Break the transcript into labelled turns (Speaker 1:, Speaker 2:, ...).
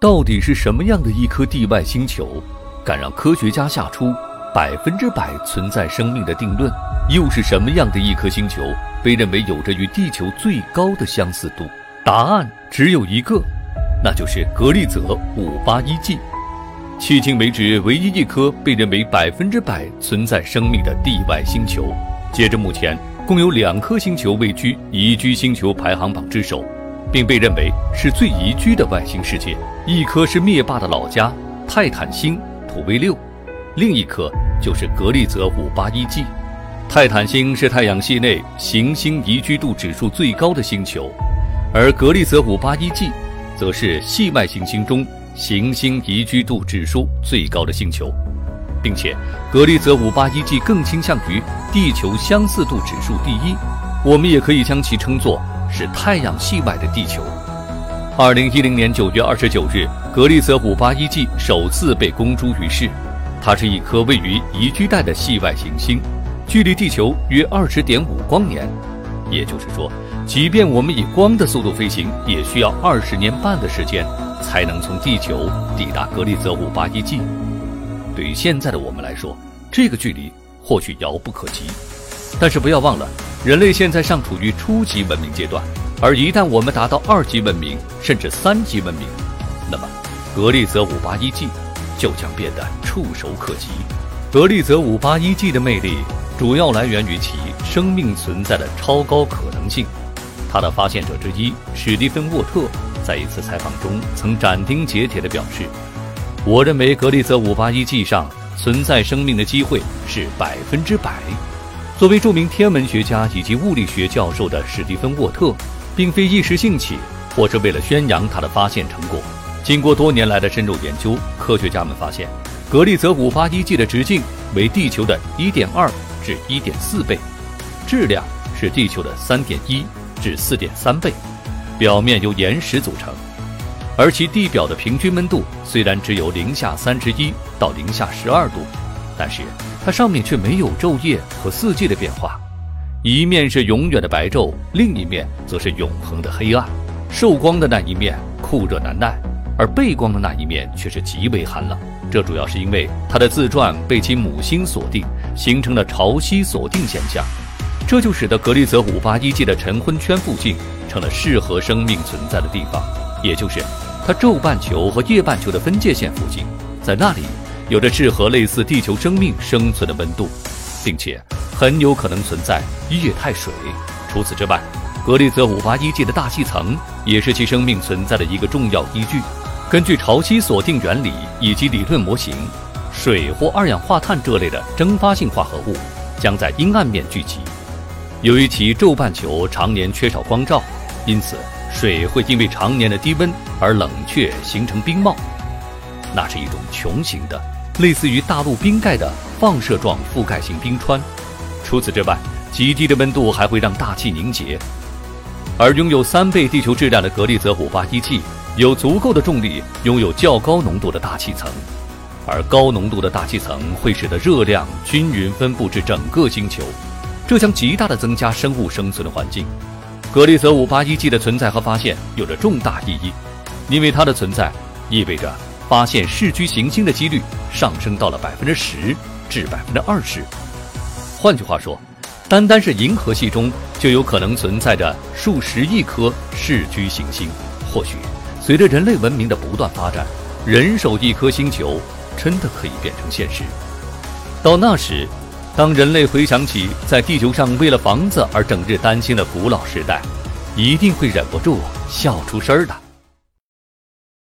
Speaker 1: 到底是什么样的一颗地外星球，敢让科学家下出百分之百存在生命的定论？又是什么样的一颗星球被认为有着与地球最高的相似度？答案只有一个，那就是格利泽五八一 G。迄今为止，唯一一颗被认为百分之百存在生命的地外星球。截至目前，共有两颗星球位居宜居星球排行榜之首。并被认为是最宜居的外星世界。一颗是灭霸的老家泰坦星土卫六，另一颗就是格利泽五八一 G。泰坦星是太阳系内行星宜居度指数最高的星球，而格利泽五八一 G 则是系外行星中行星宜居度指数最高的星球，并且格利泽五八一 G 更倾向于地球相似度指数第一。我们也可以将其称作。是太阳系外的地球。二零一零年九月二十九日，格利泽五八一 G 首次被公诸于世。它是一颗位于宜居带的系外行星，距离地球约二十点五光年。也就是说，即便我们以光的速度飞行，也需要二十年半的时间才能从地球抵达格利泽五八一 G。对于现在的我们来说，这个距离或许遥不可及，但是不要忘了。人类现在尚处于初级文明阶段，而一旦我们达到二级文明甚至三级文明，那么格利泽五八一 G 就将变得触手可及。格利泽五八一 G 的魅力主要来源于其生命存在的超高可能性。它的发现者之一史蒂芬沃特在一次采访中曾斩钉截铁地表示：“我认为格利泽五八一 G 上存在生命的机会是百分之百。”作为著名天文学家以及物理学教授的史蒂芬·沃特，并非一时兴起，或是为了宣扬他的发现成果。经过多年来的深入研究，科学家们发现，格利泽五八一 G 的直径为地球的1.2至1.4倍，质量是地球的3.1至4.3倍，表面由岩石组成，而其地表的平均温度虽然只有零下31到零下12度，但是。它上面却没有昼夜和四季的变化，一面是永远的白昼，另一面则是永恒的黑暗。受光的那一面酷热难耐，而背光的那一面却是极为寒冷。这主要是因为它的自转被其母星锁定，形成了潮汐锁定现象。这就使得格利泽五八一 G 的晨昏圈附近成了适合生命存在的地方，也就是它昼半球和夜半球的分界线附近，在那里。有着适合类似地球生命生存的温度，并且很有可能存在液态水。除此之外，格利泽五八一 G 的大气层也是其生命存在的一个重要依据。根据潮汐锁定原理以及理论模型，水或二氧化碳这类的蒸发性化合物将在阴暗面聚集。由于其昼半球常年缺少光照，因此水会因为常年的低温而冷却，形成冰帽。那是一种穹形的。类似于大陆冰盖的放射状覆盖性冰川。除此之外，极低的温度还会让大气凝结。而拥有三倍地球质量的格利泽五八一 G 有足够的重力，拥有较高浓度的大气层。而高浓度的大气层会使得热量均匀分布至整个星球，这将极大的增加生物生存的环境。格利泽五八一 G 的存在和发现有着重大意义，因为它的存在意味着。发现市区行星的几率上升到了百分之十至百分之二十。换句话说，单单是银河系中就有可能存在着数十亿颗市居行星。或许，随着人类文明的不断发展，人手一颗星球真的可以变成现实。到那时，当人类回想起在地球上为了房子而整日担心的古老时代，一定会忍不住笑出声儿的。